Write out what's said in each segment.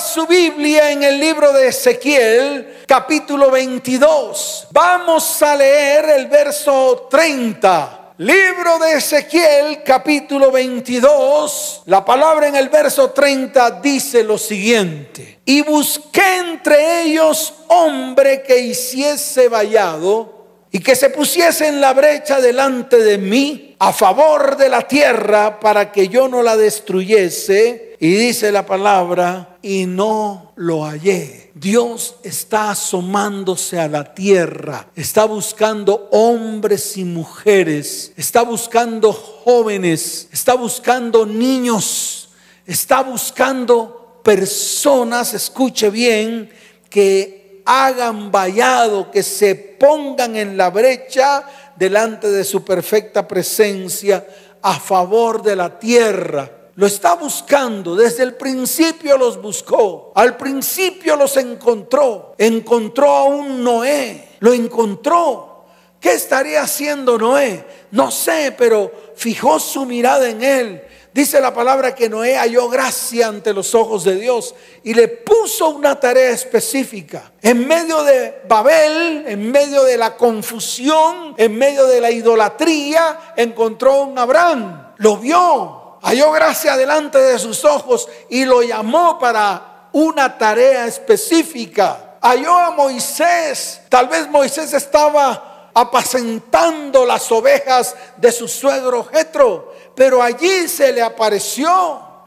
Su Biblia en el libro de Ezequiel, capítulo 22. Vamos a leer el verso 30. Libro de Ezequiel, capítulo 22. La palabra en el verso 30 dice lo siguiente. Y busqué entre ellos hombre que hiciese vallado y que se pusiese en la brecha delante de mí a favor de la tierra para que yo no la destruyese. Y dice la palabra, y no lo hallé. Dios está asomándose a la tierra, está buscando hombres y mujeres, está buscando jóvenes, está buscando niños, está buscando personas, escuche bien, que hagan vallado, que se pongan en la brecha delante de su perfecta presencia a favor de la tierra. Lo está buscando, desde el principio los buscó, al principio los encontró, encontró a un Noé, lo encontró. ¿Qué estaría haciendo Noé? No sé, pero fijó su mirada en él Dice la palabra que Noé halló gracia ante los ojos de Dios y le puso una tarea específica. En medio de Babel, en medio de la confusión, en medio de la idolatría, encontró un Abraham. Lo vio, halló gracia delante de sus ojos y lo llamó para una tarea específica. Halló a Moisés. Tal vez Moisés estaba apacentando las ovejas de su suegro Jetro pero allí se le apareció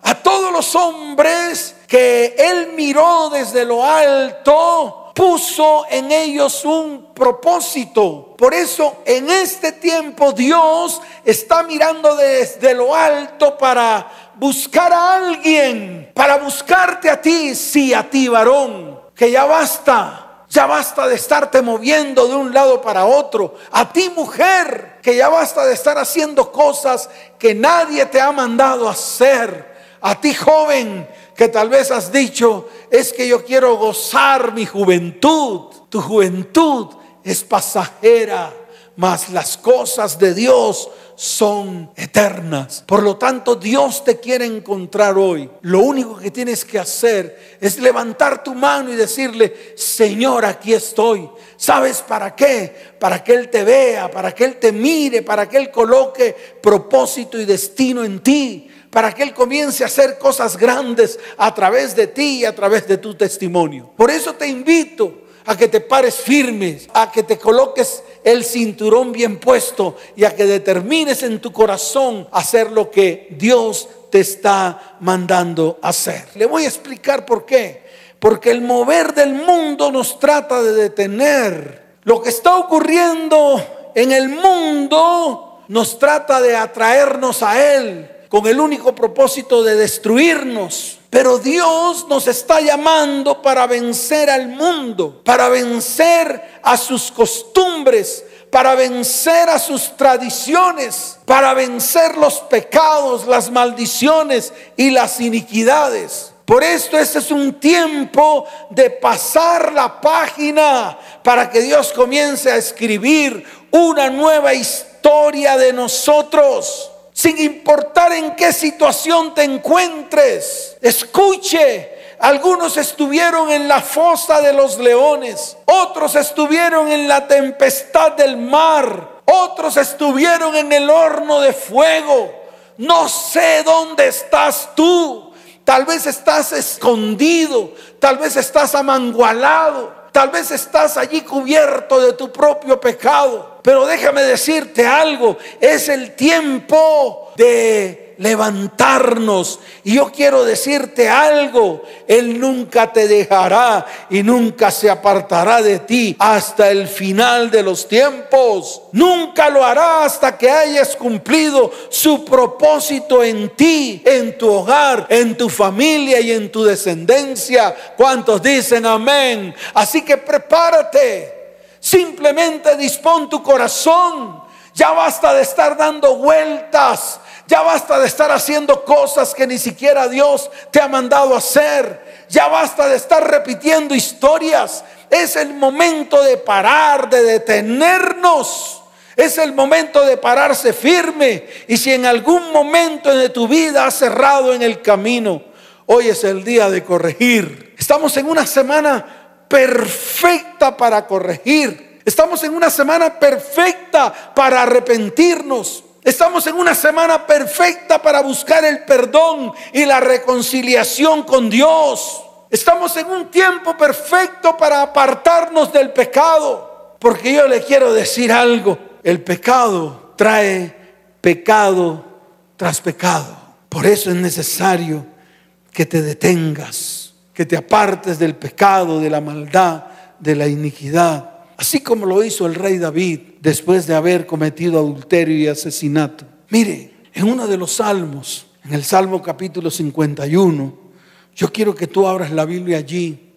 a todos los hombres que él miró desde lo alto, puso en ellos un propósito. Por eso en este tiempo Dios está mirando desde lo alto para buscar a alguien, para buscarte a ti, sí, a ti varón, que ya basta ya basta de estarte moviendo de un lado para otro. A ti mujer, que ya basta de estar haciendo cosas que nadie te ha mandado hacer. A ti joven, que tal vez has dicho, es que yo quiero gozar mi juventud. Tu juventud es pasajera, mas las cosas de Dios son eternas. Por lo tanto, Dios te quiere encontrar hoy. Lo único que tienes que hacer es levantar tu mano y decirle, Señor, aquí estoy. ¿Sabes para qué? Para que Él te vea, para que Él te mire, para que Él coloque propósito y destino en ti, para que Él comience a hacer cosas grandes a través de ti y a través de tu testimonio. Por eso te invito a que te pares firmes, a que te coloques el cinturón bien puesto y a que determines en tu corazón hacer lo que Dios te está mandando hacer. Le voy a explicar por qué. Porque el mover del mundo nos trata de detener. Lo que está ocurriendo en el mundo nos trata de atraernos a Él con el único propósito de destruirnos. Pero Dios nos está llamando para vencer al mundo, para vencer a sus costumbres, para vencer a sus tradiciones, para vencer los pecados, las maldiciones y las iniquidades. Por esto este es un tiempo de pasar la página para que Dios comience a escribir una nueva historia de nosotros sin importar en qué situación te encuentres. Escuche, algunos estuvieron en la fosa de los leones, otros estuvieron en la tempestad del mar, otros estuvieron en el horno de fuego. No sé dónde estás tú. Tal vez estás escondido, tal vez estás amangualado, tal vez estás allí cubierto de tu propio pecado. Pero déjame decirte algo, es el tiempo de levantarnos. Y yo quiero decirte algo, Él nunca te dejará y nunca se apartará de ti hasta el final de los tiempos. Nunca lo hará hasta que hayas cumplido su propósito en ti, en tu hogar, en tu familia y en tu descendencia. ¿Cuántos dicen amén? Así que prepárate. Simplemente dispón tu corazón. Ya basta de estar dando vueltas. Ya basta de estar haciendo cosas que ni siquiera Dios te ha mandado hacer. Ya basta de estar repitiendo historias. Es el momento de parar, de detenernos. Es el momento de pararse firme. Y si en algún momento de tu vida has cerrado en el camino, Hoy es el día de corregir. Estamos en una semana perfecta para corregir. Estamos en una semana perfecta para arrepentirnos. Estamos en una semana perfecta para buscar el perdón y la reconciliación con Dios. Estamos en un tiempo perfecto para apartarnos del pecado. Porque yo le quiero decir algo. El pecado trae pecado tras pecado. Por eso es necesario que te detengas, que te apartes del pecado, de la maldad, de la iniquidad. Así como lo hizo el rey David después de haber cometido adulterio y asesinato. Mire, en uno de los salmos, en el Salmo capítulo 51, yo quiero que tú abras la Biblia allí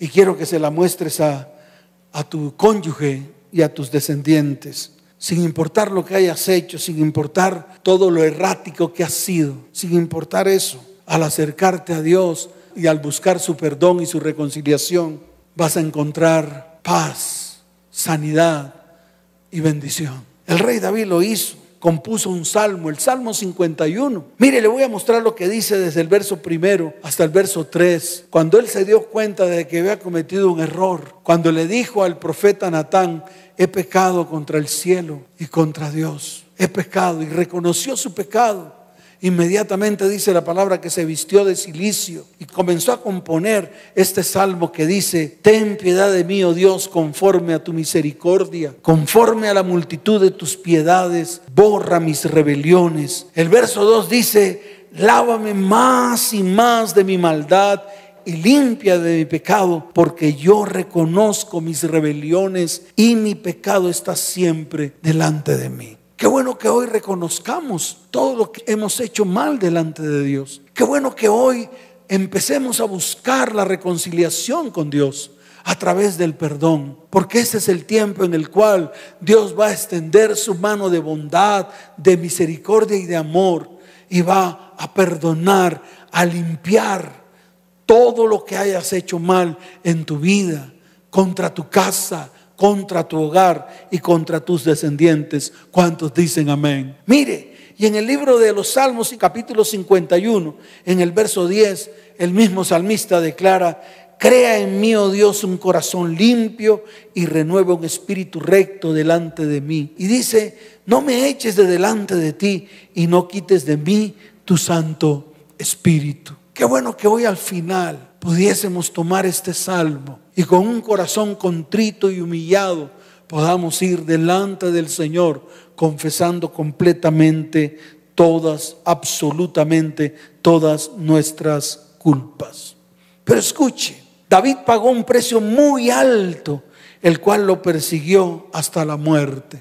y quiero que se la muestres a, a tu cónyuge y a tus descendientes sin importar lo que hayas hecho, sin importar todo lo errático que has sido, sin importar eso, al acercarte a Dios y al buscar su perdón y su reconciliación, vas a encontrar paz, sanidad y bendición. El rey David lo hizo, compuso un salmo, el Salmo 51. Mire, le voy a mostrar lo que dice desde el verso primero hasta el verso 3. Cuando él se dio cuenta de que había cometido un error, cuando le dijo al profeta Natán, he pecado contra el cielo y contra Dios. He pecado y reconoció su pecado. Inmediatamente dice la palabra que se vistió de silicio y comenzó a componer este salmo que dice, ten piedad de mí, oh Dios, conforme a tu misericordia, conforme a la multitud de tus piedades, borra mis rebeliones. El verso 2 dice, lávame más y más de mi maldad y limpia de mi pecado, porque yo reconozco mis rebeliones y mi pecado está siempre delante de mí. Qué bueno que hoy reconozcamos todo lo que hemos hecho mal delante de Dios. Qué bueno que hoy empecemos a buscar la reconciliación con Dios a través del perdón, porque ese es el tiempo en el cual Dios va a extender su mano de bondad, de misericordia y de amor y va a perdonar, a limpiar todo lo que hayas hecho mal en tu vida, contra tu casa, contra tu hogar y contra tus descendientes. ¿Cuántos dicen amén? Mire, y en el libro de los Salmos, capítulo 51, en el verso 10, el mismo salmista declara, Crea en mí, oh Dios, un corazón limpio y renueva un espíritu recto delante de mí. Y dice, no me eches de delante de ti y no quites de mí tu santo espíritu. Qué bueno que hoy al final pudiésemos tomar este salmo y con un corazón contrito y humillado podamos ir delante del Señor confesando completamente todas, absolutamente todas nuestras culpas. Pero escuche, David pagó un precio muy alto, el cual lo persiguió hasta la muerte.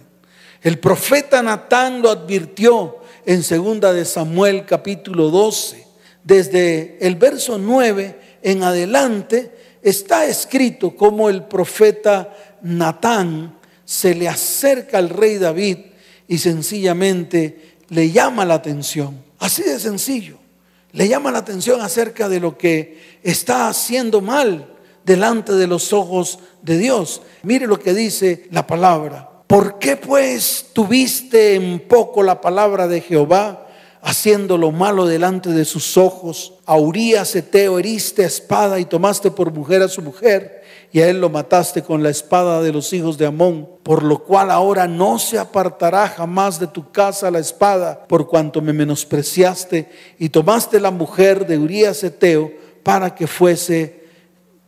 El profeta Natán lo advirtió en segunda de Samuel capítulo 12 desde el verso 9 en adelante, está escrito como el profeta Natán se le acerca al rey David y sencillamente le llama la atención. Así de sencillo. Le llama la atención acerca de lo que está haciendo mal delante de los ojos de Dios. Mire lo que dice la palabra. ¿Por qué pues tuviste en poco la palabra de Jehová? Haciendo lo malo delante de sus ojos. A Urias Eteo heriste a espada y tomaste por mujer a su mujer, y a él lo mataste con la espada de los hijos de Amón, por lo cual ahora no se apartará jamás de tu casa la espada, por cuanto me menospreciaste y tomaste la mujer de Urias Eteo para que fuese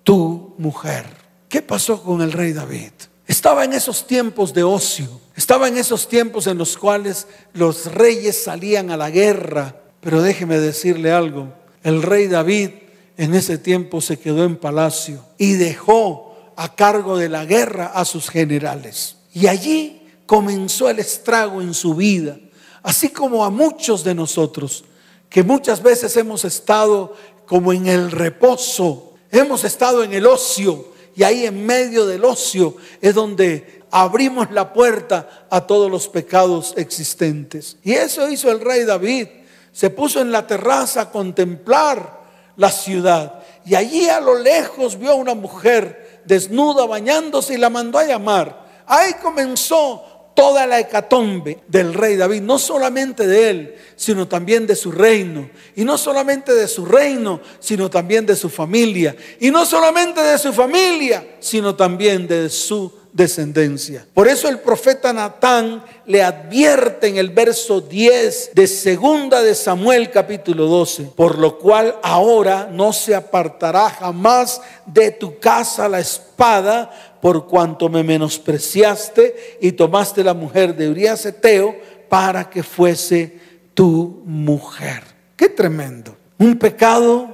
tu mujer. ¿Qué pasó con el rey David? Estaba en esos tiempos de ocio, estaba en esos tiempos en los cuales los reyes salían a la guerra. Pero déjeme decirle algo, el rey David en ese tiempo se quedó en palacio y dejó a cargo de la guerra a sus generales. Y allí comenzó el estrago en su vida, así como a muchos de nosotros, que muchas veces hemos estado como en el reposo, hemos estado en el ocio, y ahí en medio del ocio es donde abrimos la puerta a todos los pecados existentes. Y eso hizo el rey David. Se puso en la terraza a contemplar la ciudad. Y allí a lo lejos vio a una mujer desnuda bañándose y la mandó a llamar. Ahí comenzó toda la hecatombe del rey David, no solamente de él, sino también de su reino. Y no solamente de su reino, sino también de su familia. Y no solamente de su familia, sino también de su descendencia. Por eso el profeta Natán le advierte en el verso 10 de segunda de Samuel capítulo 12, por lo cual ahora no se apartará jamás de tu casa la espada por cuanto me menospreciaste y tomaste la mujer de Urias Eteo para que fuese tu mujer. Qué tremendo. Un pecado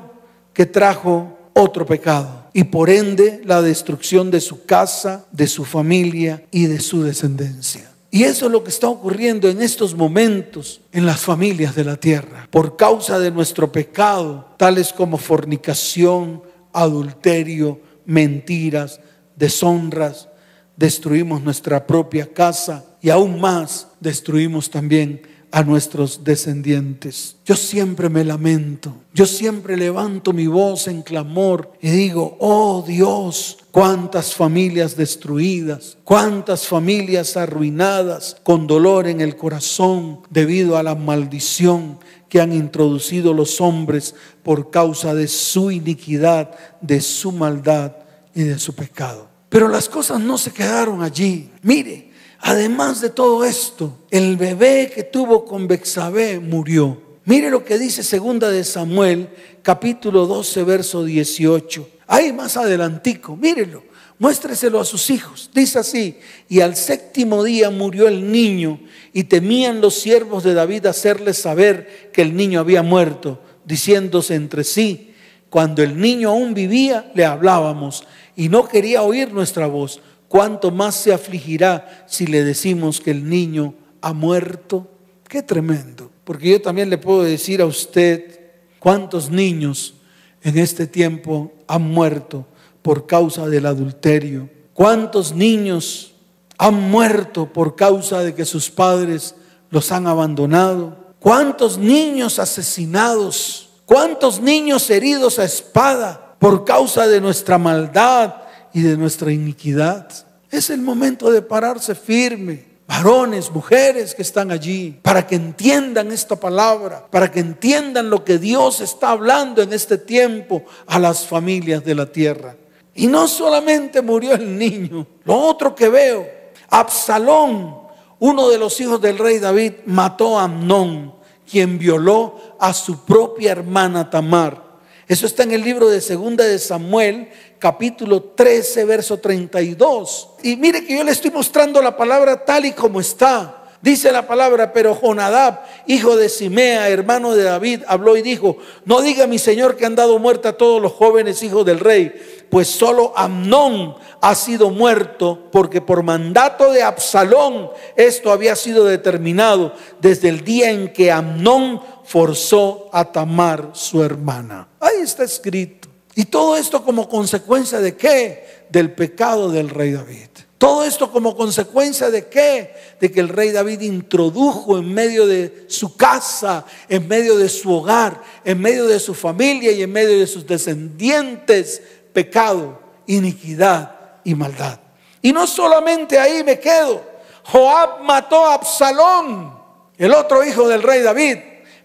que trajo otro pecado y por ende la destrucción de su casa, de su familia y de su descendencia. Y eso es lo que está ocurriendo en estos momentos en las familias de la tierra, por causa de nuestro pecado, tales como fornicación, adulterio, mentiras, deshonras, destruimos nuestra propia casa y aún más destruimos también a nuestros descendientes. Yo siempre me lamento, yo siempre levanto mi voz en clamor y digo, oh Dios, cuántas familias destruidas, cuántas familias arruinadas con dolor en el corazón debido a la maldición que han introducido los hombres por causa de su iniquidad, de su maldad y de su pecado. Pero las cosas no se quedaron allí. Mire, Además de todo esto, el bebé que tuvo con Bexabé murió. Mire lo que dice segunda de Samuel, capítulo 12, verso 18. Ahí más adelantico, mírelo, muéstreselo a sus hijos. Dice así, y al séptimo día murió el niño y temían los siervos de David hacerles saber que el niño había muerto, diciéndose entre sí, cuando el niño aún vivía, le hablábamos y no quería oír nuestra voz cuánto más se afligirá si le decimos que el niño ha muerto. Qué tremendo. Porque yo también le puedo decir a usted cuántos niños en este tiempo han muerto por causa del adulterio. Cuántos niños han muerto por causa de que sus padres los han abandonado. Cuántos niños asesinados. Cuántos niños heridos a espada por causa de nuestra maldad y de nuestra iniquidad. Es el momento de pararse firme. Varones, mujeres que están allí, para que entiendan esta palabra, para que entiendan lo que Dios está hablando en este tiempo a las familias de la tierra. Y no solamente murió el niño, lo otro que veo, Absalón, uno de los hijos del rey David, mató a Amnón, quien violó a su propia hermana Tamar. Eso está en el libro de Segunda de Samuel, capítulo 13, verso 32. Y mire que yo le estoy mostrando la palabra tal y como está. Dice la palabra, pero Jonadab, hijo de Simea, hermano de David, habló y dijo, no diga mi señor que han dado muerte a todos los jóvenes hijos del rey, pues solo Amnón ha sido muerto, porque por mandato de Absalón esto había sido determinado desde el día en que Amnón forzó a Tamar, su hermana. Ahí está escrito. Y todo esto como consecuencia de qué? Del pecado del rey David. Todo esto como consecuencia de qué? De que el rey David introdujo en medio de su casa, en medio de su hogar, en medio de su familia y en medio de sus descendientes pecado, iniquidad y maldad. Y no solamente ahí me quedo. Joab mató a Absalón, el otro hijo del rey David.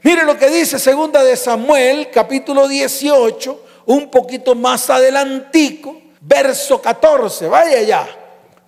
Mire lo que dice segunda de Samuel, capítulo 18, un poquito más adelantico, verso 14. Vaya ya.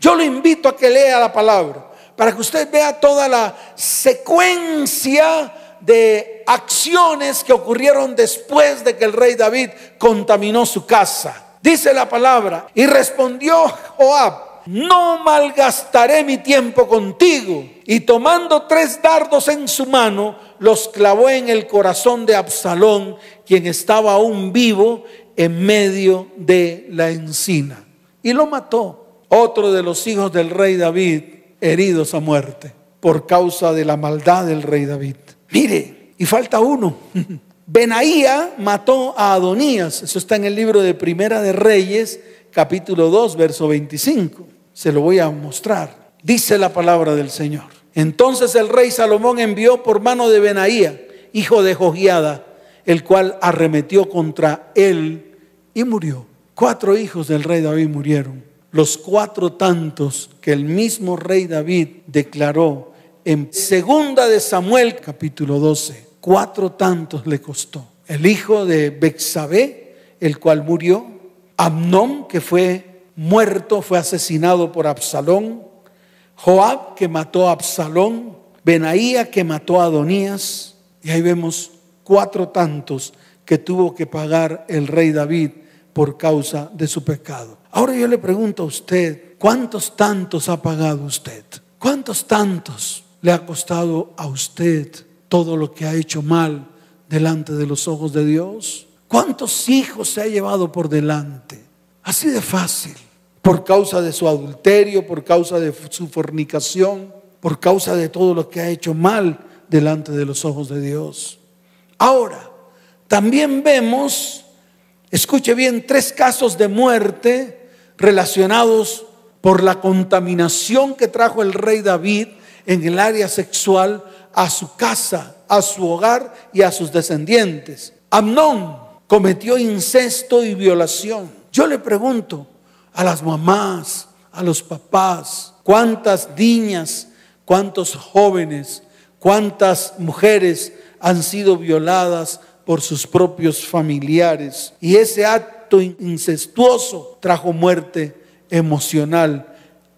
Yo lo invito a que lea la palabra para que usted vea toda la secuencia de acciones que ocurrieron después de que el rey David contaminó su casa. Dice la palabra, y respondió Joab, no malgastaré mi tiempo contigo. Y tomando tres dardos en su mano, los clavó en el corazón de Absalón, quien estaba aún vivo en medio de la encina. Y lo mató. Otro de los hijos del rey David, heridos a muerte por causa de la maldad del rey David. Mire, y falta uno. Benaía mató a Adonías. Eso está en el libro de Primera de Reyes, capítulo 2, verso 25. Se lo voy a mostrar. Dice la palabra del Señor. Entonces el rey Salomón envió por mano de Benaía, hijo de Jogiada, el cual arremetió contra él y murió. Cuatro hijos del rey David murieron los cuatro tantos que el mismo rey David declaró en segunda de Samuel capítulo 12. Cuatro tantos le costó. El hijo de Bexabé, el cual murió, Amnón, que fue muerto, fue asesinado por Absalón, Joab, que mató a Absalón, Benaía, que mató a Adonías, y ahí vemos cuatro tantos que tuvo que pagar el rey David por causa de su pecado. Ahora yo le pregunto a usted, ¿cuántos tantos ha pagado usted? ¿Cuántos tantos le ha costado a usted todo lo que ha hecho mal delante de los ojos de Dios? ¿Cuántos hijos se ha llevado por delante? Así de fácil. Por causa de su adulterio, por causa de su fornicación, por causa de todo lo que ha hecho mal delante de los ojos de Dios. Ahora, también vemos, escuche bien, tres casos de muerte relacionados por la contaminación que trajo el rey David en el área sexual a su casa, a su hogar y a sus descendientes. Amnón cometió incesto y violación. Yo le pregunto a las mamás, a los papás, cuántas niñas, cuántos jóvenes, cuántas mujeres han sido violadas por sus propios familiares. Y ese acto incestuoso trajo muerte emocional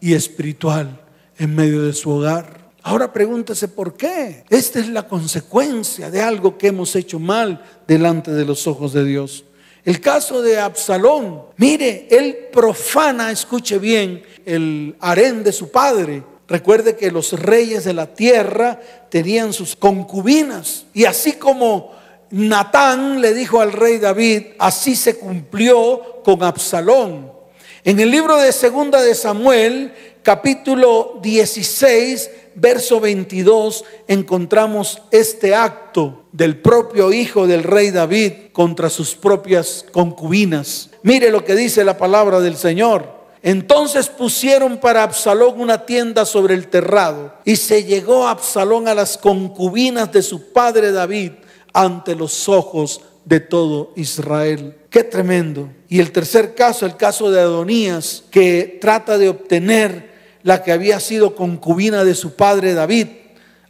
y espiritual en medio de su hogar. Ahora pregúntese por qué. Esta es la consecuencia de algo que hemos hecho mal delante de los ojos de Dios. El caso de Absalón, mire, él profana, escuche bien, el harén de su padre. Recuerde que los reyes de la tierra tenían sus concubinas y así como Natán le dijo al rey David, así se cumplió con Absalón. En el libro de Segunda de Samuel, capítulo 16, verso 22, encontramos este acto del propio hijo del rey David contra sus propias concubinas. Mire lo que dice la palabra del Señor. Entonces pusieron para Absalón una tienda sobre el terrado y se llegó Absalón a las concubinas de su padre David ante los ojos de todo Israel. Qué tremendo. Y el tercer caso, el caso de Adonías, que trata de obtener la que había sido concubina de su padre David,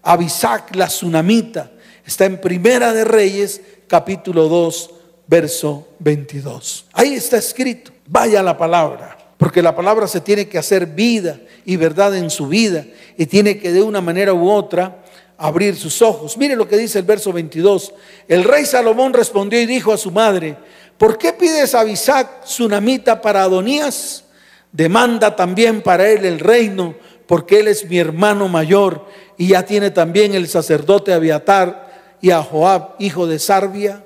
Abisac la Tsunamita. Está en Primera de Reyes, capítulo 2, verso 22. Ahí está escrito. Vaya la palabra, porque la palabra se tiene que hacer vida y verdad en su vida y tiene que de una manera u otra abrir sus ojos. Mire lo que dice el verso 22. El rey Salomón respondió y dijo a su madre, ¿por qué pides a Bisac tsunamita para Adonías? Demanda también para él el reino, porque él es mi hermano mayor y ya tiene también el sacerdote Abiatar y a Joab, hijo de Sarbia.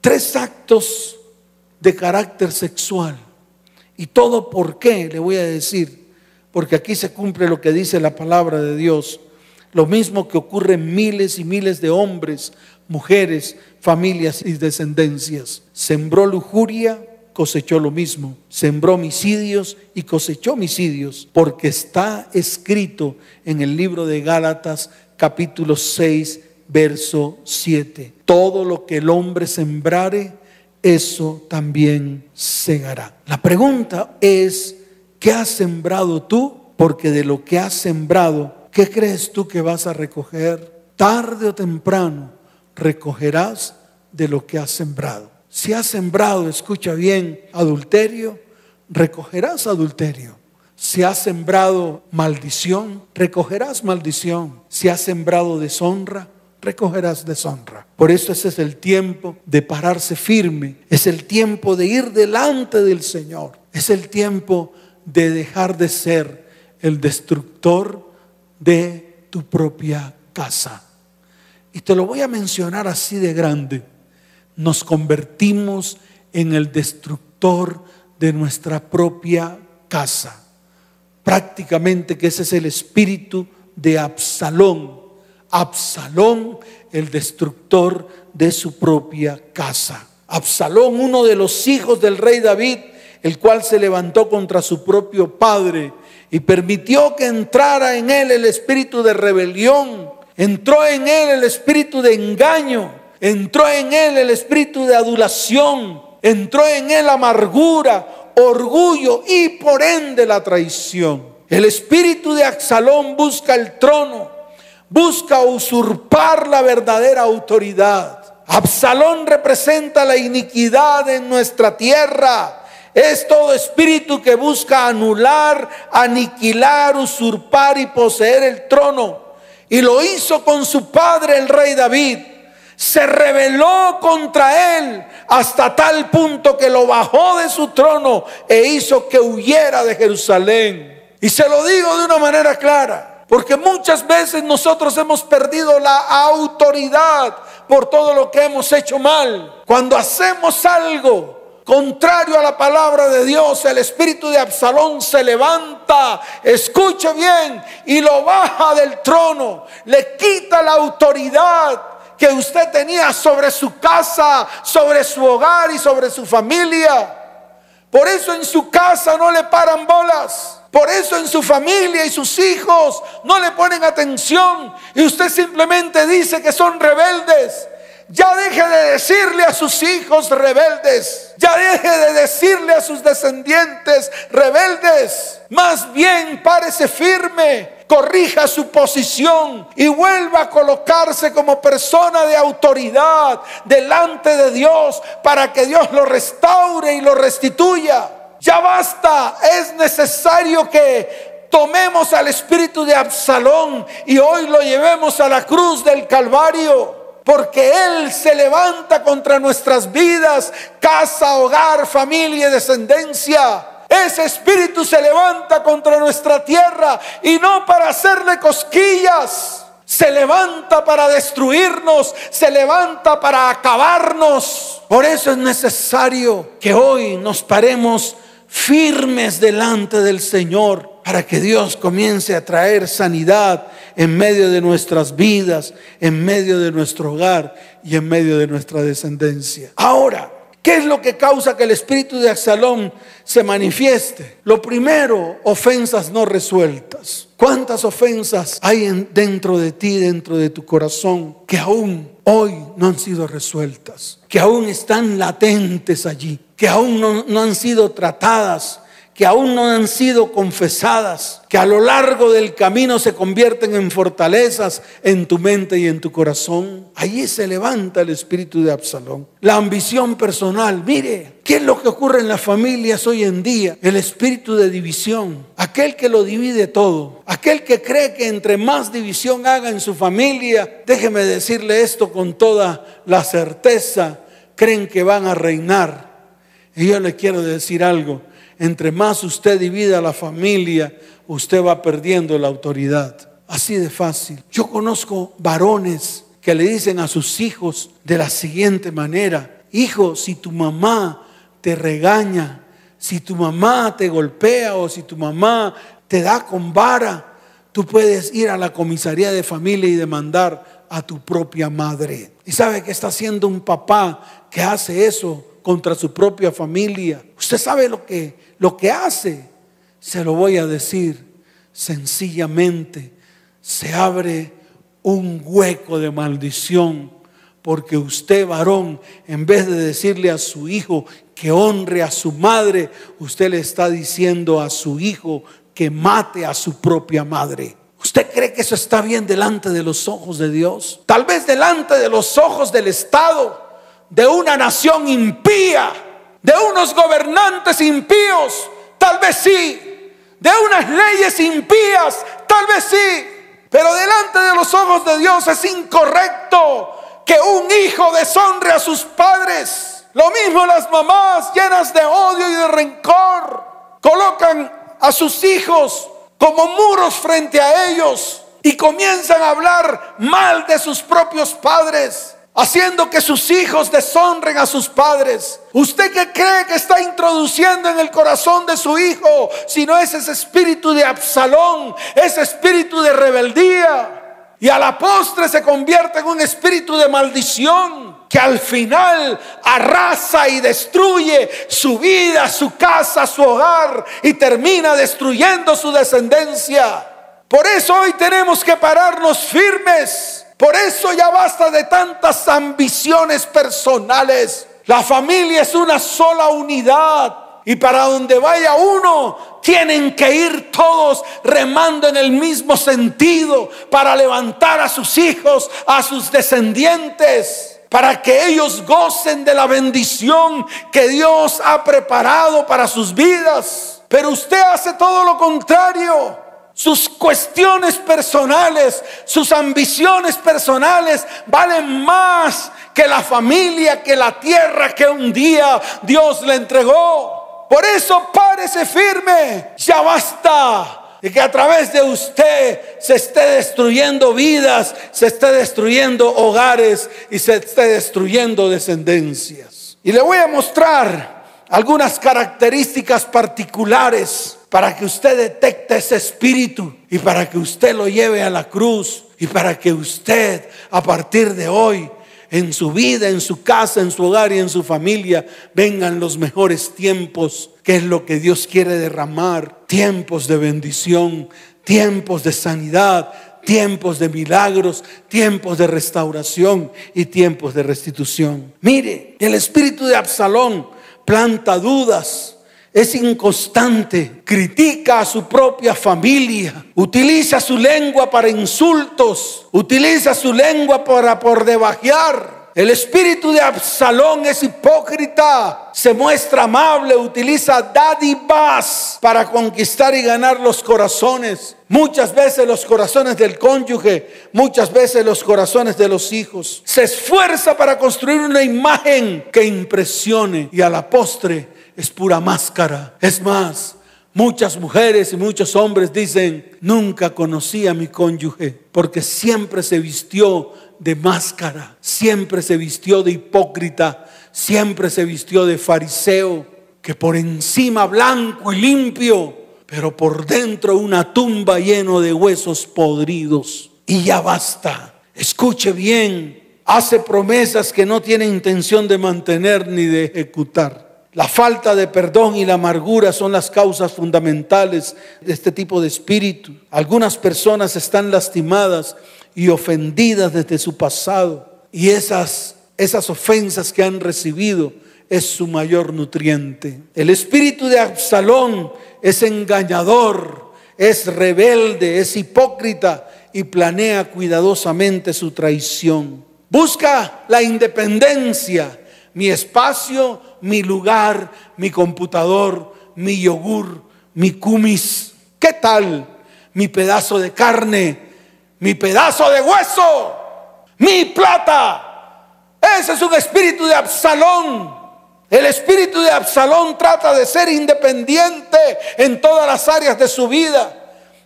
Tres actos de carácter sexual. ¿Y todo por qué? Le voy a decir. Porque aquí se cumple lo que dice la palabra de Dios. Lo mismo que ocurre en miles y miles de hombres, mujeres, familias y descendencias. Sembró lujuria, cosechó lo mismo. Sembró homicidios y cosechó homicidios. Porque está escrito en el libro de Gálatas capítulo 6, verso 7. Todo lo que el hombre sembrare, eso también segará. La pregunta es, ¿qué has sembrado tú? Porque de lo que has sembrado, ¿qué crees tú que vas a recoger? Tarde o temprano recogerás de lo que has sembrado. Si has sembrado, escucha bien, adulterio, recogerás adulterio. Si has sembrado maldición, recogerás maldición. Si has sembrado deshonra, recogerás deshonra. Por eso ese es el tiempo de pararse firme. Es el tiempo de ir delante del Señor. Es el tiempo de dejar de ser el destructor de tu propia casa. Y te lo voy a mencionar así de grande. Nos convertimos en el destructor de nuestra propia casa. Prácticamente que ese es el espíritu de Absalón. Absalón, el destructor de su propia casa. Absalón, uno de los hijos del rey David, el cual se levantó contra su propio padre y permitió que entrara en él el espíritu de rebelión, entró en él el espíritu de engaño, entró en él el espíritu de adulación, entró en él amargura, orgullo y por ende la traición. El espíritu de Absalón busca el trono, busca usurpar la verdadera autoridad. Absalón representa la iniquidad en nuestra tierra. Es todo espíritu que busca anular, aniquilar, usurpar y poseer el trono. Y lo hizo con su padre el rey David. Se rebeló contra él hasta tal punto que lo bajó de su trono e hizo que huyera de Jerusalén. Y se lo digo de una manera clara, porque muchas veces nosotros hemos perdido la autoridad por todo lo que hemos hecho mal. Cuando hacemos algo contrario a la palabra de Dios, el espíritu de Absalón se levanta, escuche bien, y lo baja del trono, le quita la autoridad que usted tenía sobre su casa, sobre su hogar y sobre su familia. Por eso en su casa no le paran bolas. Por eso en su familia y sus hijos no le ponen atención y usted simplemente dice que son rebeldes. Ya deje de decirle a sus hijos rebeldes. Ya deje de decirle a sus descendientes rebeldes. Más bien párese firme, corrija su posición y vuelva a colocarse como persona de autoridad delante de Dios para que Dios lo restaure y lo restituya. Ya basta, es necesario que tomemos al espíritu de Absalón y hoy lo llevemos a la cruz del Calvario. Porque Él se levanta contra nuestras vidas, casa, hogar, familia y descendencia. Ese espíritu se levanta contra nuestra tierra y no para hacerle cosquillas. Se levanta para destruirnos, se levanta para acabarnos. Por eso es necesario que hoy nos paremos firmes delante del Señor para que Dios comience a traer sanidad en medio de nuestras vidas, en medio de nuestro hogar y en medio de nuestra descendencia. Ahora, ¿qué es lo que causa que el espíritu de Absalón se manifieste? Lo primero, ofensas no resueltas. ¿Cuántas ofensas hay dentro de ti, dentro de tu corazón, que aún hoy no han sido resueltas, que aún están latentes allí? que aún no, han sido tratadas, que aún no han sido confesadas, que a lo largo del camino se convierten en fortalezas en tu mente y en tu corazón. Allí se levanta el espíritu de Absalón. La ambición personal, mire, ¿qué es lo que ocurre en las familias hoy en día? El espíritu de división, aquel que lo divide todo, aquel que cree que entre más división haga en su familia, déjeme decirle esto con toda la certeza, creen que van a reinar y yo le quiero decir algo, entre más usted divida la familia, usted va perdiendo la autoridad. Así de fácil. Yo conozco varones que le dicen a sus hijos de la siguiente manera, hijo, si tu mamá te regaña, si tu mamá te golpea o si tu mamá te da con vara, tú puedes ir a la comisaría de familia y demandar a tu propia madre. ¿Y sabe que está haciendo un papá que hace eso contra su propia familia. Usted sabe lo que, lo que hace. Se lo voy a decir sencillamente. Se abre un hueco de maldición porque usted, varón, en vez de decirle a su hijo que honre a su madre, usted le está diciendo a su hijo que mate a su propia madre. ¿Usted cree que eso está bien delante de los ojos de Dios? Tal vez delante de los ojos del Estado de una nación impía, de unos gobernantes impíos, tal vez sí, de unas leyes impías, tal vez sí, pero delante de los ojos de Dios es incorrecto que un hijo deshonre a sus padres. Lo mismo las mamás llenas de odio y de rencor colocan a sus hijos como muros frente a ellos y comienzan a hablar mal de sus propios padres haciendo que sus hijos deshonren a sus padres. ¿Usted qué cree que está introduciendo en el corazón de su hijo? Si no es ese espíritu de Absalón, ese espíritu de rebeldía. Y a la postre se convierte en un espíritu de maldición que al final arrasa y destruye su vida, su casa, su hogar y termina destruyendo su descendencia. Por eso hoy tenemos que pararnos firmes por eso ya basta de tantas ambiciones personales. La familia es una sola unidad. Y para donde vaya uno, tienen que ir todos remando en el mismo sentido para levantar a sus hijos, a sus descendientes, para que ellos gocen de la bendición que Dios ha preparado para sus vidas. Pero usted hace todo lo contrario. Sus cuestiones personales, sus ambiciones personales valen más que la familia, que la tierra que un día Dios le entregó. Por eso párese firme. Ya basta de que a través de usted se esté destruyendo vidas, se esté destruyendo hogares y se esté destruyendo descendencias. Y le voy a mostrar algunas características particulares para que usted detecte ese espíritu y para que usted lo lleve a la cruz y para que usted a partir de hoy en su vida, en su casa, en su hogar y en su familia vengan los mejores tiempos, que es lo que Dios quiere derramar, tiempos de bendición, tiempos de sanidad, tiempos de milagros, tiempos de restauración y tiempos de restitución. Mire, el espíritu de Absalón planta dudas, es inconstante, critica a su propia familia, utiliza su lengua para insultos, utiliza su lengua para por debajear. El espíritu de Absalón es hipócrita, se muestra amable, utiliza dádivas para conquistar y ganar los corazones. Muchas veces los corazones del cónyuge, muchas veces los corazones de los hijos. Se esfuerza para construir una imagen que impresione. Y a la postre es pura máscara. Es más, muchas mujeres y muchos hombres dicen, nunca conocí a mi cónyuge porque siempre se vistió de máscara, siempre se vistió de hipócrita, siempre se vistió de fariseo, que por encima blanco y limpio, pero por dentro una tumba lleno de huesos podridos. Y ya basta. Escuche bien, hace promesas que no tiene intención de mantener ni de ejecutar. La falta de perdón y la amargura son las causas fundamentales de este tipo de espíritu. Algunas personas están lastimadas y ofendidas desde su pasado y esas, esas ofensas que han recibido es su mayor nutriente. El espíritu de Absalón es engañador, es rebelde, es hipócrita y planea cuidadosamente su traición. Busca la independencia, mi espacio, mi lugar, mi computador, mi yogur, mi cumis. ¿Qué tal? Mi pedazo de carne, mi pedazo de hueso, mi plata. Ese es un espíritu de Absalón. El espíritu de Absalón trata de ser independiente en todas las áreas de su vida.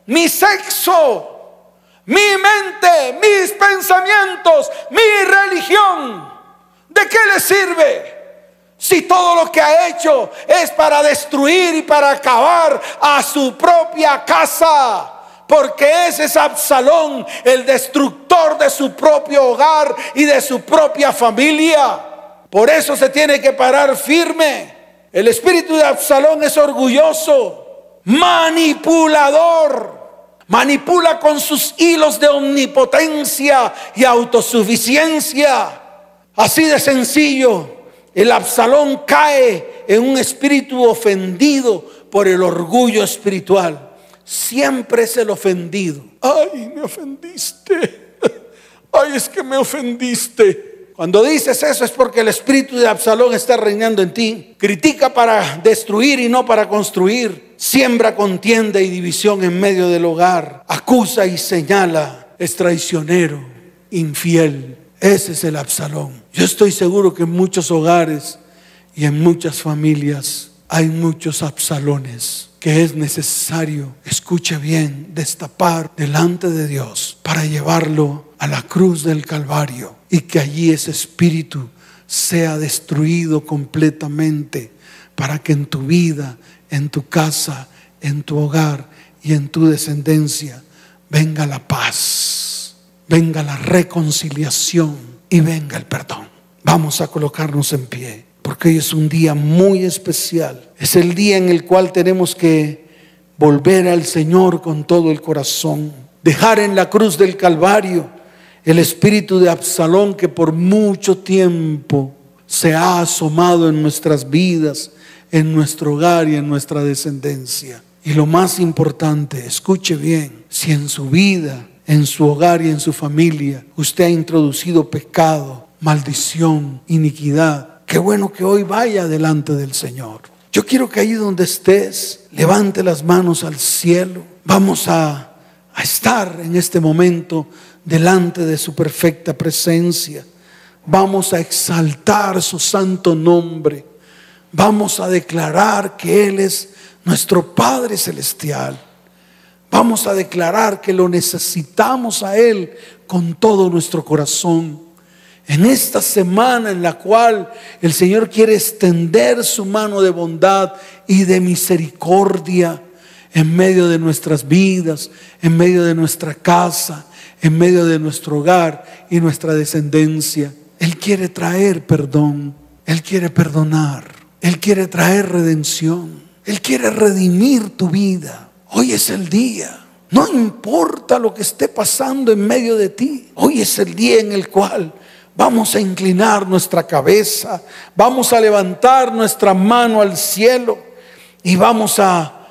Mi sexo, mi mente, mis pensamientos, mi religión. ¿De qué le sirve? Si todo lo que ha hecho es para destruir y para acabar a su propia casa. Porque ese es Absalón, el destructor de su propio hogar y de su propia familia. Por eso se tiene que parar firme. El espíritu de Absalón es orgulloso, manipulador. Manipula con sus hilos de omnipotencia y autosuficiencia. Así de sencillo. El Absalón cae en un espíritu ofendido por el orgullo espiritual. Siempre es el ofendido. Ay, me ofendiste. Ay, es que me ofendiste. Cuando dices eso es porque el espíritu de Absalón está reinando en ti. Critica para destruir y no para construir. Siembra contienda y división en medio del hogar. Acusa y señala. Es traicionero, infiel. Ese es el Absalón. Yo estoy seguro que en muchos hogares y en muchas familias hay muchos absalones que es necesario, escuche bien, destapar delante de Dios para llevarlo a la cruz del Calvario y que allí ese espíritu sea destruido completamente para que en tu vida, en tu casa, en tu hogar y en tu descendencia venga la paz, venga la reconciliación y venga el perdón. Vamos a colocarnos en pie, porque hoy es un día muy especial. Es el día en el cual tenemos que volver al Señor con todo el corazón, dejar en la cruz del Calvario el espíritu de Absalón que por mucho tiempo se ha asomado en nuestras vidas, en nuestro hogar y en nuestra descendencia. Y lo más importante, escuche bien, si en su vida, en su hogar y en su familia usted ha introducido pecado, maldición, iniquidad, qué bueno que hoy vaya delante del Señor. Yo quiero que ahí donde estés, levante las manos al cielo. Vamos a, a estar en este momento delante de su perfecta presencia. Vamos a exaltar su santo nombre. Vamos a declarar que Él es nuestro Padre Celestial. Vamos a declarar que lo necesitamos a Él con todo nuestro corazón. En esta semana en la cual el Señor quiere extender su mano de bondad y de misericordia en medio de nuestras vidas, en medio de nuestra casa, en medio de nuestro hogar y nuestra descendencia. Él quiere traer perdón, Él quiere perdonar, Él quiere traer redención, Él quiere redimir tu vida. Hoy es el día. No importa lo que esté pasando en medio de ti. Hoy es el día en el cual vamos a inclinar nuestra cabeza, vamos a levantar nuestra mano al cielo y vamos a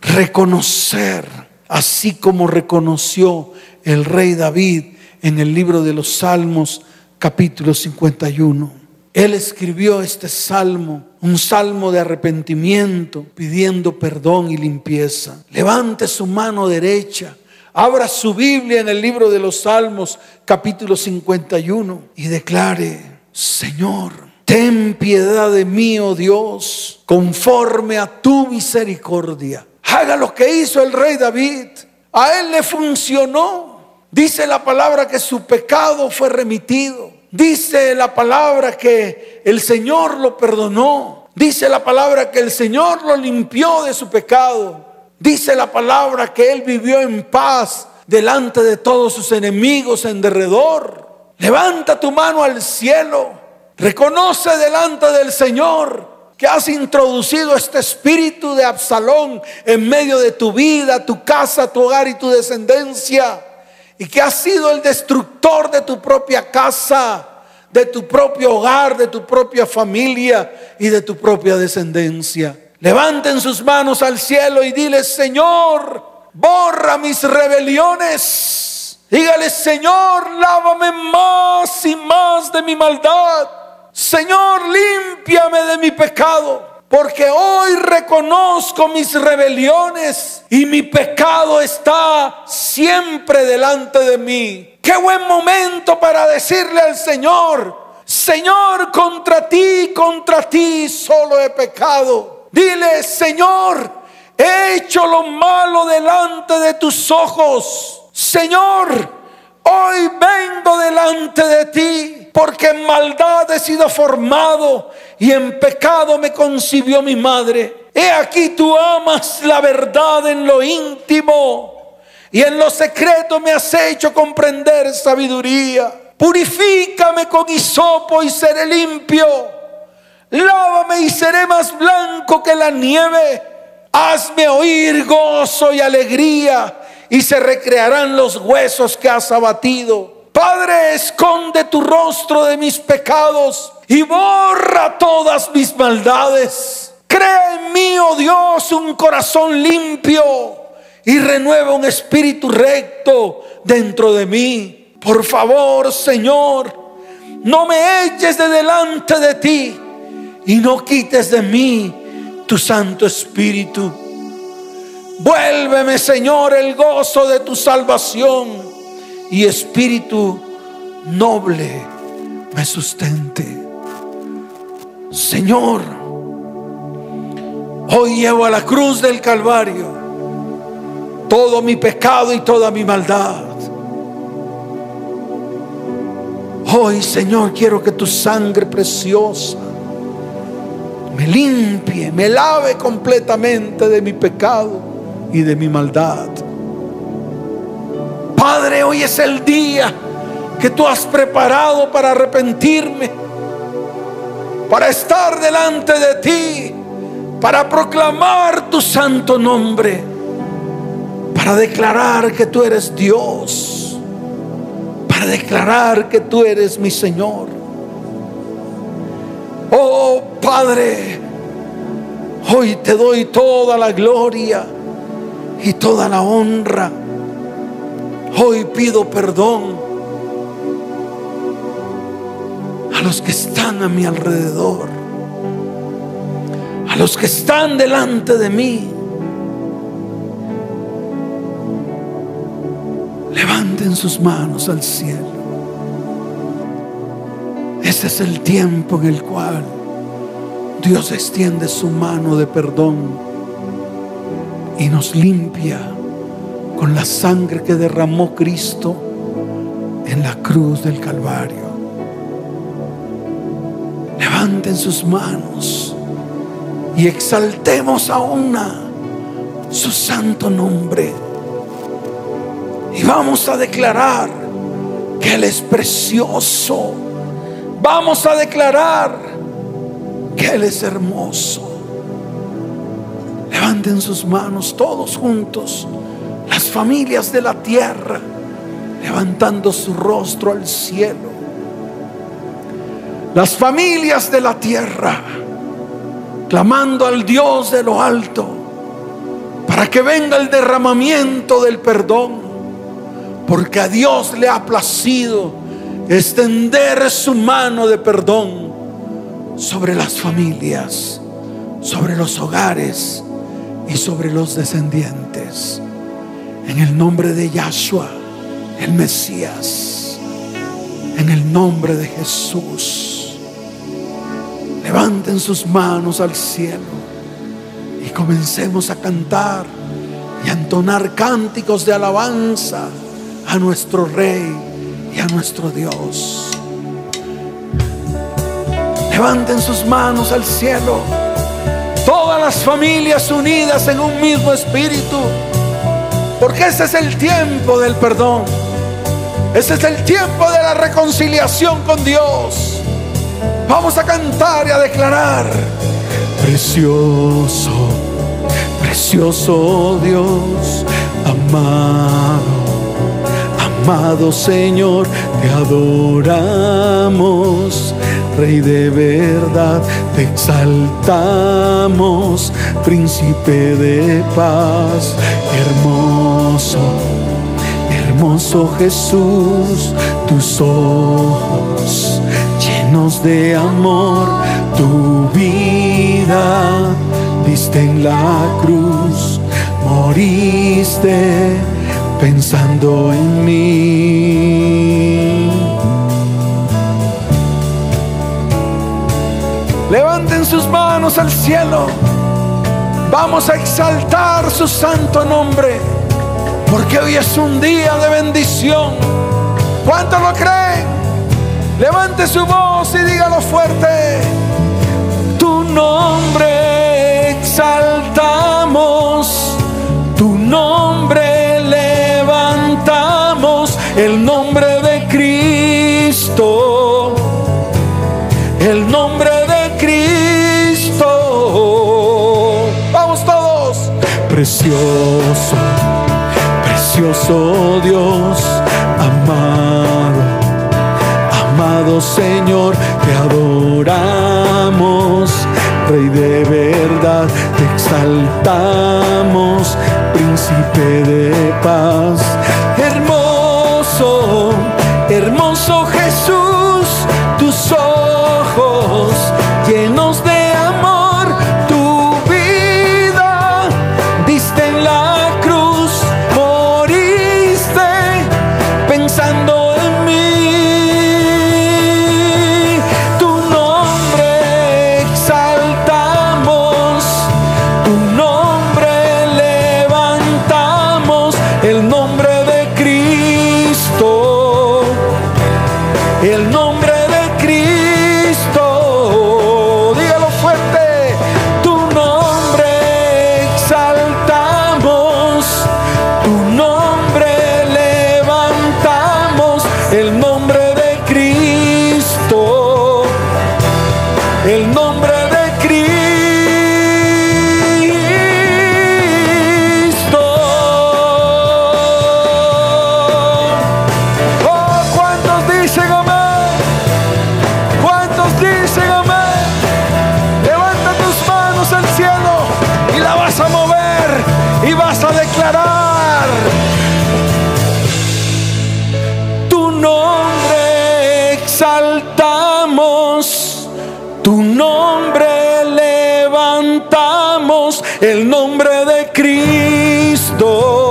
reconocer, así como reconoció el rey David en el libro de los Salmos capítulo 51. Él escribió este salmo, un salmo de arrepentimiento, pidiendo perdón y limpieza. Levante su mano derecha, abra su Biblia en el libro de los Salmos capítulo 51 y declare, Señor, ten piedad de mí, oh Dios, conforme a tu misericordia. Haga lo que hizo el rey David. A él le funcionó. Dice la palabra que su pecado fue remitido. Dice la palabra que el Señor lo perdonó. Dice la palabra que el Señor lo limpió de su pecado. Dice la palabra que él vivió en paz delante de todos sus enemigos en derredor. Levanta tu mano al cielo. Reconoce delante del Señor que has introducido este espíritu de Absalón en medio de tu vida, tu casa, tu hogar y tu descendencia y que has sido el destructor de tu propia casa, de tu propio hogar, de tu propia familia y de tu propia descendencia. Levanten sus manos al cielo y dile, Señor, borra mis rebeliones. Dígale, Señor, lávame más y más de mi maldad. Señor, límpiame de mi pecado porque hoy reconozco mis rebeliones y mi pecado está siempre delante de mí. Qué buen momento para decirle al Señor, Señor, contra ti, contra ti solo he pecado. Dile, Señor, he hecho lo malo delante de tus ojos. Señor, hoy vengo delante de ti porque en maldad he sido formado y en pecado me concibió mi madre. He aquí tú amas la verdad en lo íntimo y en lo secreto me has hecho comprender sabiduría. Purifícame con hisopo y seré limpio. Lávame y seré más blanco que la nieve. Hazme oír gozo y alegría y se recrearán los huesos que has abatido. Padre, esconde tu rostro de mis pecados y borra todas mis maldades. Crea en mí, oh Dios, un corazón limpio y renueva un espíritu recto dentro de mí. Por favor, Señor, no me eches de delante de ti y no quites de mí tu Santo Espíritu. Vuélveme, Señor, el gozo de tu salvación y espíritu noble me sustente. Señor, hoy llevo a la cruz del Calvario todo mi pecado y toda mi maldad. Hoy, Señor, quiero que tu sangre preciosa me limpie, me lave completamente de mi pecado y de mi maldad. Padre, hoy es el día que tú has preparado para arrepentirme, para estar delante de ti, para proclamar tu santo nombre, para declarar que tú eres Dios, para declarar que tú eres mi Señor. Oh Padre, Hoy te doy toda la gloria y toda la honra. Hoy pido perdón a los que están a mi alrededor, a los que están delante de mí. Levanten sus manos al cielo. Ese es el tiempo en el cual Dios extiende su mano de perdón y nos limpia con la sangre que derramó Cristo en la cruz del Calvario. Levanten sus manos y exaltemos a una su santo nombre. Y vamos a declarar que Él es precioso. Vamos a declarar que Él es hermoso. Levanten sus manos todos juntos, las familias de la tierra, levantando su rostro al cielo. Las familias de la tierra, clamando al Dios de lo alto, para que venga el derramamiento del perdón, porque a Dios le ha placido extender su mano de perdón sobre las familias, sobre los hogares y sobre los descendientes. En el nombre de Yahshua, el Mesías, en el nombre de Jesús, levanten sus manos al cielo y comencemos a cantar y a entonar cánticos de alabanza a nuestro Rey y a nuestro Dios. Levanten sus manos al cielo. Todas las familias unidas en un mismo espíritu. Porque ese es el tiempo del perdón. Ese es el tiempo de la reconciliación con Dios. Vamos a cantar y a declarar. Precioso, precioso Dios, amado Amado Señor, te adoramos. Rey de verdad, te exaltamos. Príncipe de paz, hermoso, hermoso Jesús. Tus ojos llenos de amor, tu vida diste en la cruz, moriste pensando en mí. Levanten sus manos al cielo. Vamos a exaltar su santo nombre. Porque hoy es un día de bendición. ¿Cuántos lo creen? Levante su voz y dígalo fuerte. Tu nombre exaltamos. Tu nombre el nombre de Cristo, Precioso, precioso Dios, amado, amado Señor, te adoramos. Rey de verdad, te exaltamos, príncipe de paz hermoso Jesús, el nombre de Cristo.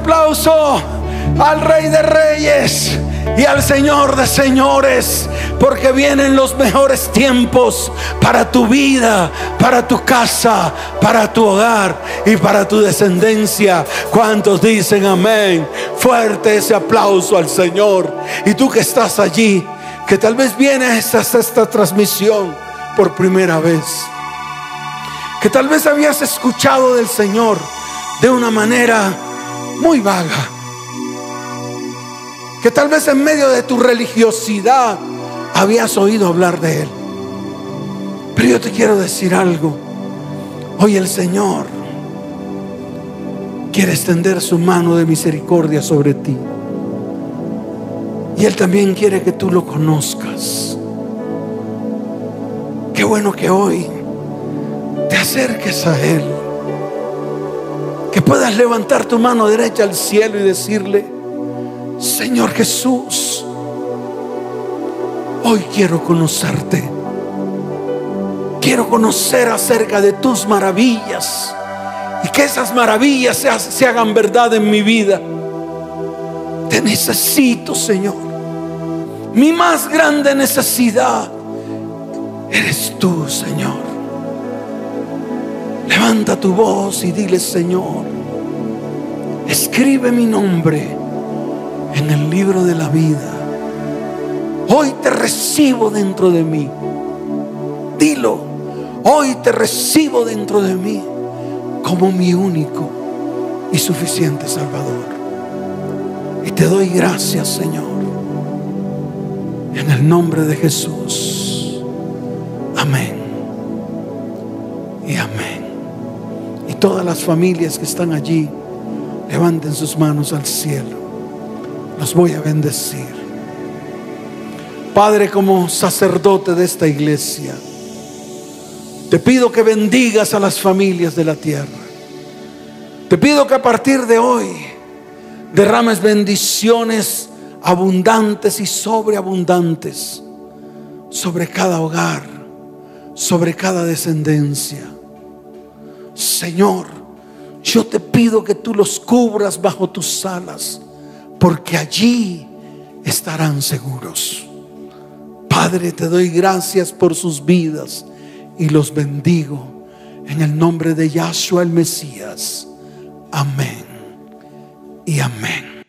Aplauso al Rey de Reyes y al Señor de Señores, porque vienen los mejores tiempos para tu vida, para tu casa, para tu hogar y para tu descendencia. ¿Cuántos dicen amén? Fuerte ese aplauso al Señor. Y tú que estás allí, que tal vez vienes a esta transmisión por primera vez, que tal vez habías escuchado del Señor de una manera muy vaga. Que tal vez en medio de tu religiosidad habías oído hablar de Él. Pero yo te quiero decir algo. Hoy el Señor quiere extender su mano de misericordia sobre ti. Y Él también quiere que tú lo conozcas. Qué bueno que hoy te acerques a Él. Que puedas levantar tu mano derecha al cielo y decirle, Señor Jesús, hoy quiero conocerte. Quiero conocer acerca de tus maravillas y que esas maravillas se, ha- se hagan verdad en mi vida. Te necesito, Señor. Mi más grande necesidad eres tú, Señor. Levanta tu voz y dile, Señor, escribe mi nombre en el libro de la vida. Hoy te recibo dentro de mí. Dilo, hoy te recibo dentro de mí como mi único y suficiente Salvador. Y te doy gracias, Señor, en el nombre de Jesús. Amén. Y amén. Las familias que están allí, levanten sus manos al cielo. Los voy a bendecir. Padre, como sacerdote de esta iglesia, te pido que bendigas a las familias de la tierra. Te pido que a partir de hoy derrames bendiciones abundantes y sobreabundantes sobre cada hogar, sobre cada descendencia. Señor, yo te pido que tú los cubras bajo tus alas, porque allí estarán seguros. Padre, te doy gracias por sus vidas y los bendigo en el nombre de Yahshua el Mesías. Amén y amén.